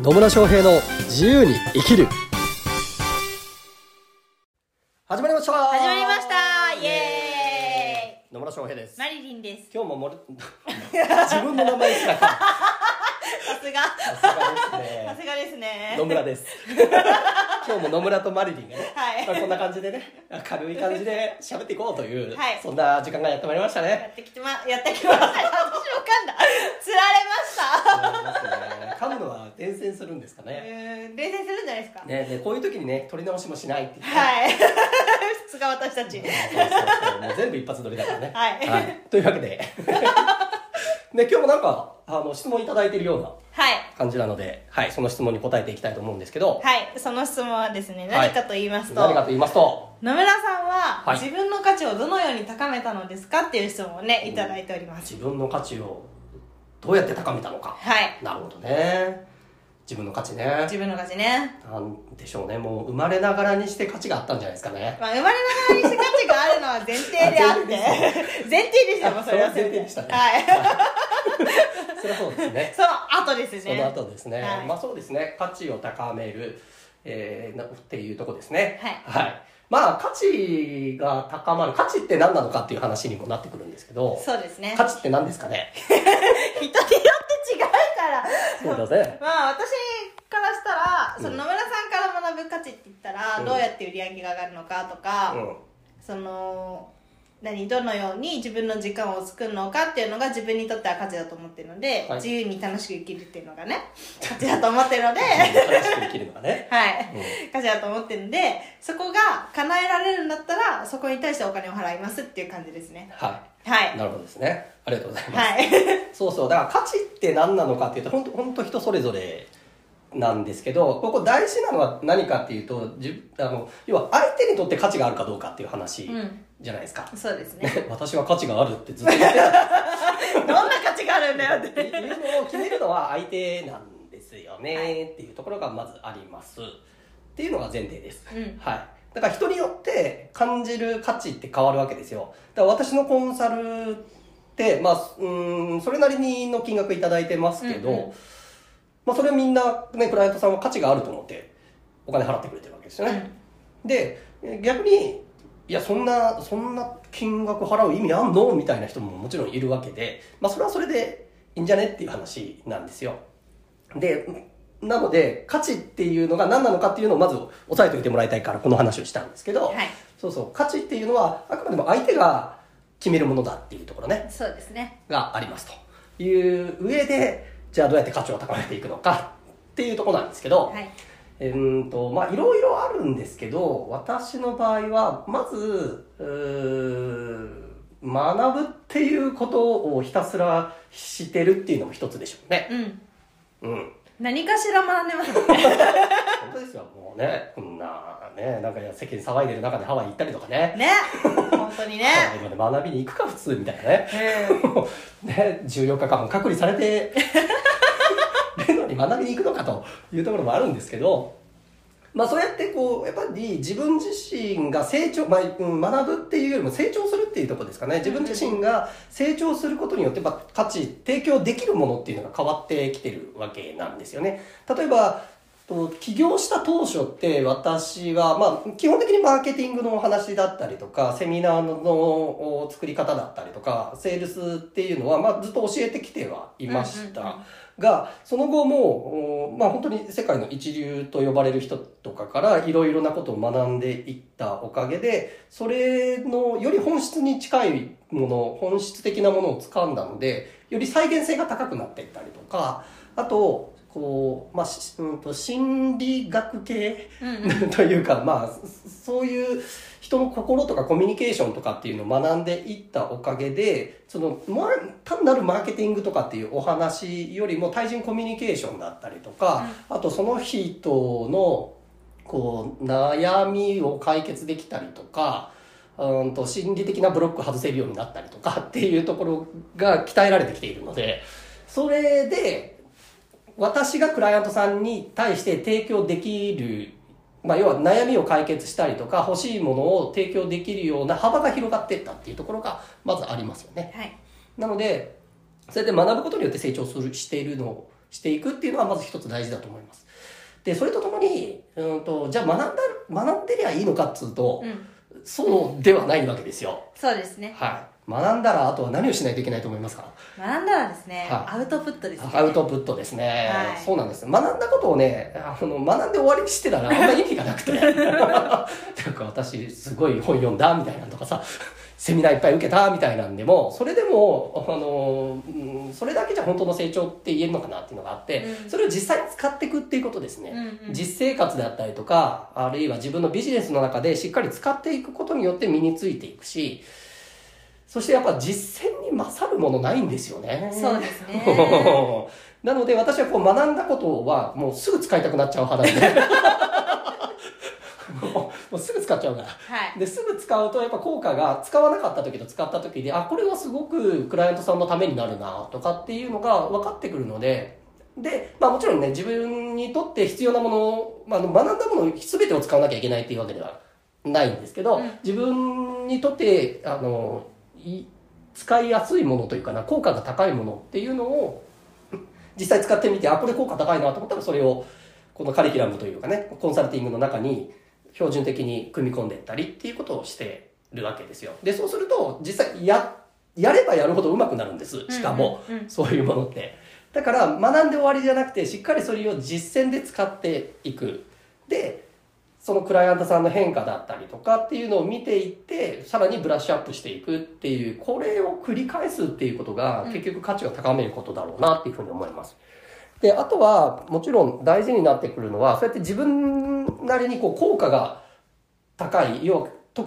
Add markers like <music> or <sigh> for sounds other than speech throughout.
野村翔平の自由に生きる。始まりました。始まりました。イエ野村翔平です。ーイマリリンです。今日ももれ <laughs> 自分の名前すらかさすが。さすがですさねすがですね。野村です。今日も野村とマリリンがね、はい。まあこんな感じでね軽い感じで喋っていこうという、はい。そんな時間がやってまいりましたね。やってきてまやってきました。私も噛んだ。つられました噛むのは伝染するんですかうね。ーん冷静するんじゃないですか。ねでこういう時にね取り直しもしないっていう。ねはい。<laughs> さすが私たち。そうそうそう。もう全部一発撮りだからね。はい。というわけで、<laughs> ね、今日もなんか、あの、質問いただいているようなはい。感じなので、はい、その質問に答えていきたいと思うんですけど、はい。その質問はですねはい。何かと言いますと、何かと言いますと、野村さんは、はい。自分の価値をどのように高めたのですかっていう質問をねいただいております、自分の価値をどうやって高めたのか。はい。なるほどね。自分の価値ね。自分の価値ね。なんでしょうね。もう生まれながらにして価値があったんじゃないですかね。まあ、生まれながらにして価値があるのは前提であって。あ <laughs> 前提でしたもんそれは前提でしたね。はい。<laughs> それはそうですね。<laughs> その後ですね。その後ですね、はい。まあそうですね。価値を高める、えっていうとこですね。はい。まあ価値が高まる。価値って何なのかっていう話にもなってくるんですけど。そうですね。価値って何ですかね？人によって違うから。そうだねまあ私からしたら、うん。その野村さんから学ぶ価値って言ったら、うん。どうやって売り上げが上がるのかとか、うん。その何どのように自分の時間を作るのかっていうのが自分にとっては価値だと思ってるので、はい。自由に楽しく生きるっていうのがね <laughs> 価値だと思ってるので楽しく生きるのがね。<laughs> はい、うん。価値だと思ってるんでそこが叶えられるんだったらそこに対してお金を払いますっていう感じですね。ははい。いなるほどですね。ありがとうございます、はい。そうそう。だから価値って何なのかっていうと本当本当人それぞれなんですけどここ大事なのは何かっていうとじあの要は相手にとって価値があるかどうかっていう話うん。じゃないですか、そうですね。ね私は価値があるってずっと言ってた。<laughs> どんな価値があるんだよっってていうのを決めるのは相手なんですよねっていうところがまずありますっていうのが前提です、うんはいだから人によって感じる価値って変わるわけですよだから私のコンサルってまあうーんそれなりにの金額いただいてますけど、うんうんまあそれはみんなねクライアントさんは価値があると思ってお金払ってくれてるわけですよね、で逆にいやそんなそんな金額払う意味あんの？みたいな人ももちろんいるわけで、まあ、それはそれでいいんじゃね？っていう話なんですよ。でなので価値っていうのが何なのかっていうのをまず押さえておいてもらいたいからこの話をしたんですけど、はい。そうそう価値っていうのはあくまでも相手が決めるものだっていうところね。そうですね。がありますという上でじゃあどうやって価値を高めていくのかっていうところなんですけど、はい。えーんとまあいろいろあるんですけど私の場合はまず学ぶっていうことをひたすらしてるっていうのも一つでしょうね。うん。うん。何かしら学んでますね。<laughs> 本当ですよもうね。こんなねなんか世間騒いでる中でハワイ行ったりとかね。ね。本当にね。ハワイまで学びに行くか普通みたいなね。うん <laughs> ね14日間も隔離されて <laughs> 学びに行くのかというところもあるんですけどまあそうやってこうやっぱり自分自身が成長、まあうん、学ぶっていうよりも成長するっていうところですかね。自分自身が成長することによってやっぱ価値提供できるものっていうのが変わってきてるわけなんですよね。例えばと起業した当初って私は、まあ、基本的にマーケティングのお話だったりとかセミナーのお作り方だったりとかセールスっていうのは、まあ、ずっと教えてきてはいました、うんうんうんがその後も、まあ、本当に世界の一流と呼ばれる人とかからいろいろなことを学んでいったおかげでそれのより本質に近いもの本質的なものを掴んだのでより再現性が高くなっていったりとかあとこう、まあしうん、と心理学系？うんうん。<laughs> というか、まあ、そそういう人の心とかコミュニケーションとかっていうのを学んでいったおかげで、その、ま、単なるマーケティングとかっていうお話よりも対人コミュニケーションだったりとか、あとその人の、こう、悩みを解決できたりとか、うんと心理的なブロック外せるようになったりとかっていうところが鍛えられてきているので、それで、私がクライアントさんに対して提供できる、まあ、要は悩みを解決したりとか欲しいものを提供できるような幅が広がっていったっていうところがまずありますよね。はいなので、それで学ぶことによって成長する、しているのしていくっていうのはまず一つ大事だと思います。で、それとともに、うんと、じゃあ学んだ、学んでりゃいいのかっつうと、うんそうではないわけですよ。そうですねはい。学んだら、あとは何をしないといけないと思いますか？学んだらですね、はい。アウトプットですね。アウトプットですね、はい。そうなんです学んだことをねあの学んで終わりにしてたらあんまり意味がなくて。<laughs> なんか私すごい本読んだみたいなのとかさセミナーいっぱい受けたみたいなんでもそれでもあの、うん、それだけじゃ本当の成長って言えるのかなっていうのがあって、うん。それを実際に使っていくっていうことですね、うんうん。実生活であったりとかあるいは自分のビジネスの中でしっかり使っていくことによって身についていくしそしてやっぱ実践に勝るものないんですよね。そうですね。<laughs> なので私はこう学んだことはもうすぐ使いたくなっちゃう派なんで。<laughs> もうすぐ使っちゃうから。はい。ですぐ使うとやっぱ効果が使わなかった時と使った時であこれはすごくクライアントさんのためになるなとかっていうのが分かってくるので。で、まあ、もちろんね自分にとって必要なものを、まあ、学んだもの全てを使わなきゃいけないっていうわけではないんですけど、うん。自分にとってあのい使いやすいものというかな効果が高いものっていうのを <laughs> 実際使ってみてあこれ効果高いなと思ったらそれをこのカリキュラムというかねコンサルティングの中に標準的に組み込んでいったりっていうことをしてるわけですよ。でそうすると実際ややればやるほど上手くなるんです。しかも、そういうものって。だから学んで終わりじゃなくてしっかりそれを実践で使っていく。でそのクライアントさんの変化だったりとかっていうのを見ていってさらにブラッシュアップしていくっていうこれを繰り返すっていうことがうん結局価値を高めることだろうなっていうふうに思います。であとはもちろん大事になってくるのはそうやって自分なりにこう効果が高い要はと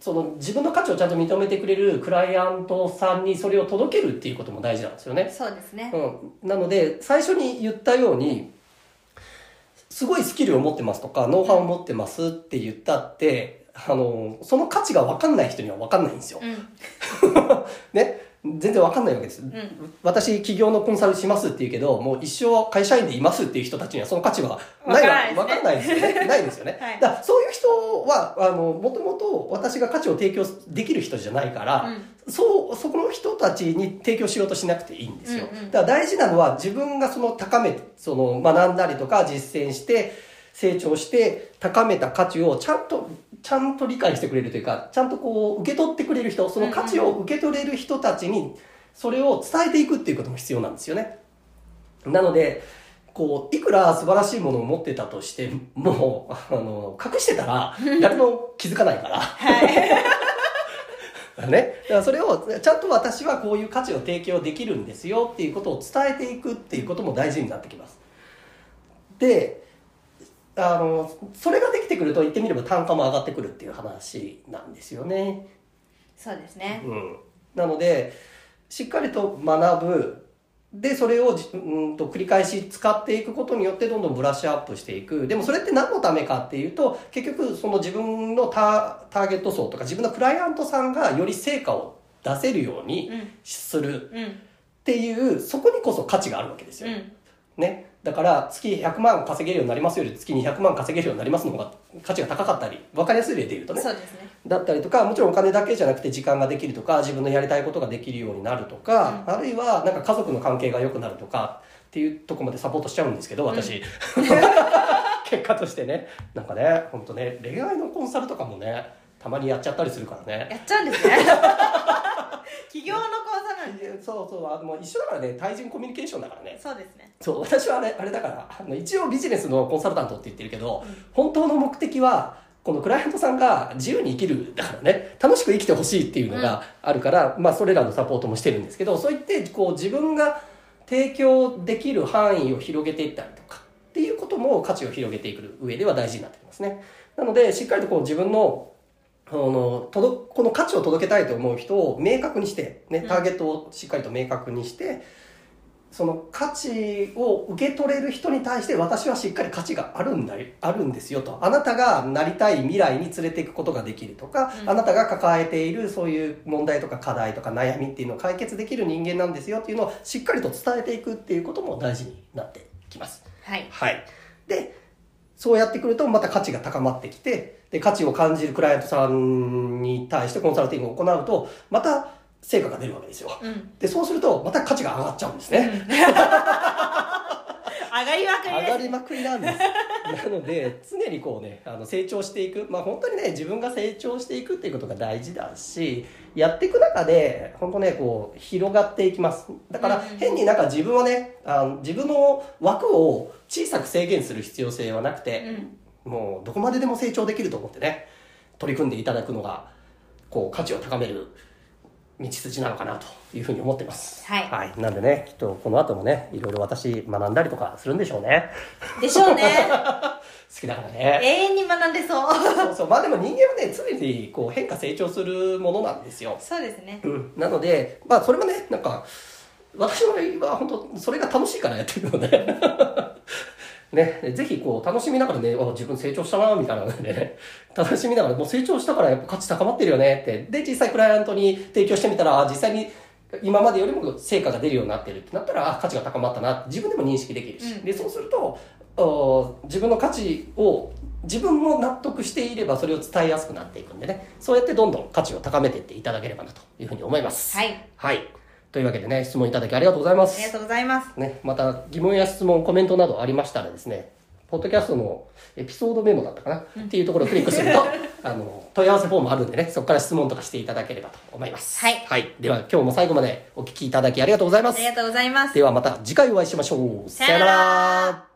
その自分の価値をちゃんと認めてくれるクライアントさんにそれを届けるっていうことも大事なんですよね。そうですねうん、なので最初に言ったようにすごいスキルを持ってますとかノウハウを持ってますって言ったってあのその価値が分かんない人には分かんないんですよ。うん <laughs> ね全然分かんないわけです。ん。私企業のコンサルしますって言うけどもう一生会社員でいますっていう人たちにはその価値はないわ分かんないですよね。<laughs> ないですよね。はい。だそういう人はあのもともと私が価値を提供できる人じゃないから、そうそこの人たちに提供しようとしなくていいんですよ、うんうん。だから大事なのは自分がその高めその学んだりとか実践して成長して高めた価値をちゃんとちゃんと理解してくれるというかちゃんとこう受け取ってくれる人その価値を受け取れる人たちにそれを伝えていくっていうことも必要なんですよね。なのでこういくら素晴らしいものを持ってたとしてもあの隠してたら <laughs> 誰も気づかないから。<laughs> ね、だからそれをちゃんと私はこういう価値を提供できるんですよっていうことを伝えていくっていうことも大事になってきます。であのそれができてくると言ってみれば単価も上がってくるっていう話なんですよね。そうですね。うん、なのでしっかりと学ぶ。でそれをじうんと繰り返し使っていくことによってどんどんブラッシュアップしていく。でもそれって何のためかっていうと結局その自分のタターゲット層とか自分のクライアントさんがより成果を出せるようにうん。するうん。っていうそこにこそ価値があるわけですよ。うんね、だから月100万稼げるようになりますより月に100万稼げるようになりますの方が価値が高かったり分かりやすい例で言うとね。そうですね。だったりとかもちろんお金だけじゃなくて時間ができるとか自分のやりたいことができるようになるとか、あるいはなんか家族の関係が良くなるとかっていうとこまでサポートしちゃうんですけど私、<laughs> 結果としてね。なんかね本当ね恋愛のコンサルとかもねたまにやっちゃったりするからね。やっちゃうんですね <laughs> 起業の講座なんでそうそうあの一緒だからね対人コミュニケーションだからね。そうですね。そう私はあれあれだからあの一応ビジネスのコンサルタントって言ってるけど、本当の目的はこのクライアントさんが自由に生きるだからね楽しく生きてほしいっていうのがあるから、まあそれらのサポートもしてるんですけどそう言ってこう自分が提供できる範囲を広げていったりとかっていうことも価値を広げていく上では大事になってきますね。なのでしっかりとこう自分のあの届この価値を届けたいと思う人を明確にして、ね、ターゲットをしっかりと明確にして、その価値を受け取れる人に対して私はしっかり価値があるんだよあるんですよとあなたがなりたい未来に連れていくことができるとか、うんあなたが抱えているそういう問題とか課題とか悩みっていうのを解決できる人間なんですよっていうのをしっかりと伝えていくっていうことも大事になってきます。はいはい。で、そうやってくるとまた価値が高まってきて、で、価値を感じるクライアントさんに対してコンサルティングを行うと、また成果が出るわけですよ。うんで、そうするとまた価値が上がっちゃうんですね。がりまくり上がりまくりなんです。なので常にこうねあの成長していく。まあ本当にね自分が成長していくっていうことが大事だしやっていく中で本当ねこう広がっていきます。だからうん変になんか自分はねあの自分の枠を小さく制限する必要性はなくて、うん。もうどこまででも成長できると思ってね取り組んでいただくのがこう価値を高める道筋なのかなというふうに思ってます。はい。なんでねきっとこの後もねいろいろ私学んだりとかするんでしょうね。でしょうね。<laughs> 好きだからね。永遠に学んでそう。そうそう。まあでも人間はね常にこう変化成長するものなんですよ。そうですね。うん、なので、まあ、それもね、なんか、私の場合は本当、それが楽しいからやってるので、ね、ぜひこう、楽しみながらね、あ自分成長したな、みたいなのでね、楽しみながら、もう成長したからやっぱ価値高まってるよねって、で、実際クライアントに提供してみたら、あ実際に今までよりも成果が出るようになってるってなったら、あ価値が高まったなって。自分でも認識できるし、うん。で、そうすると、あ自分の価値を自分も納得していればそれを伝えやすくなっていくんでね。そうやってどんどん価値を高めていっていただければなというふうに思います。はい。はいというわけでね質問いただきありがとうございます。ありがとうございます。ね、また疑問や質問コメントなどありましたらですねポッドキャストのエピソードメモだったかな、っていうところをクリックすると <laughs> あの問い合わせフォームあるんでねそこから質問とかしていただければと思います。はい、では今日も最後までお聞きいただきありがとうございます。ありがとうございます。ではまた次回お会いしましょう。さよなら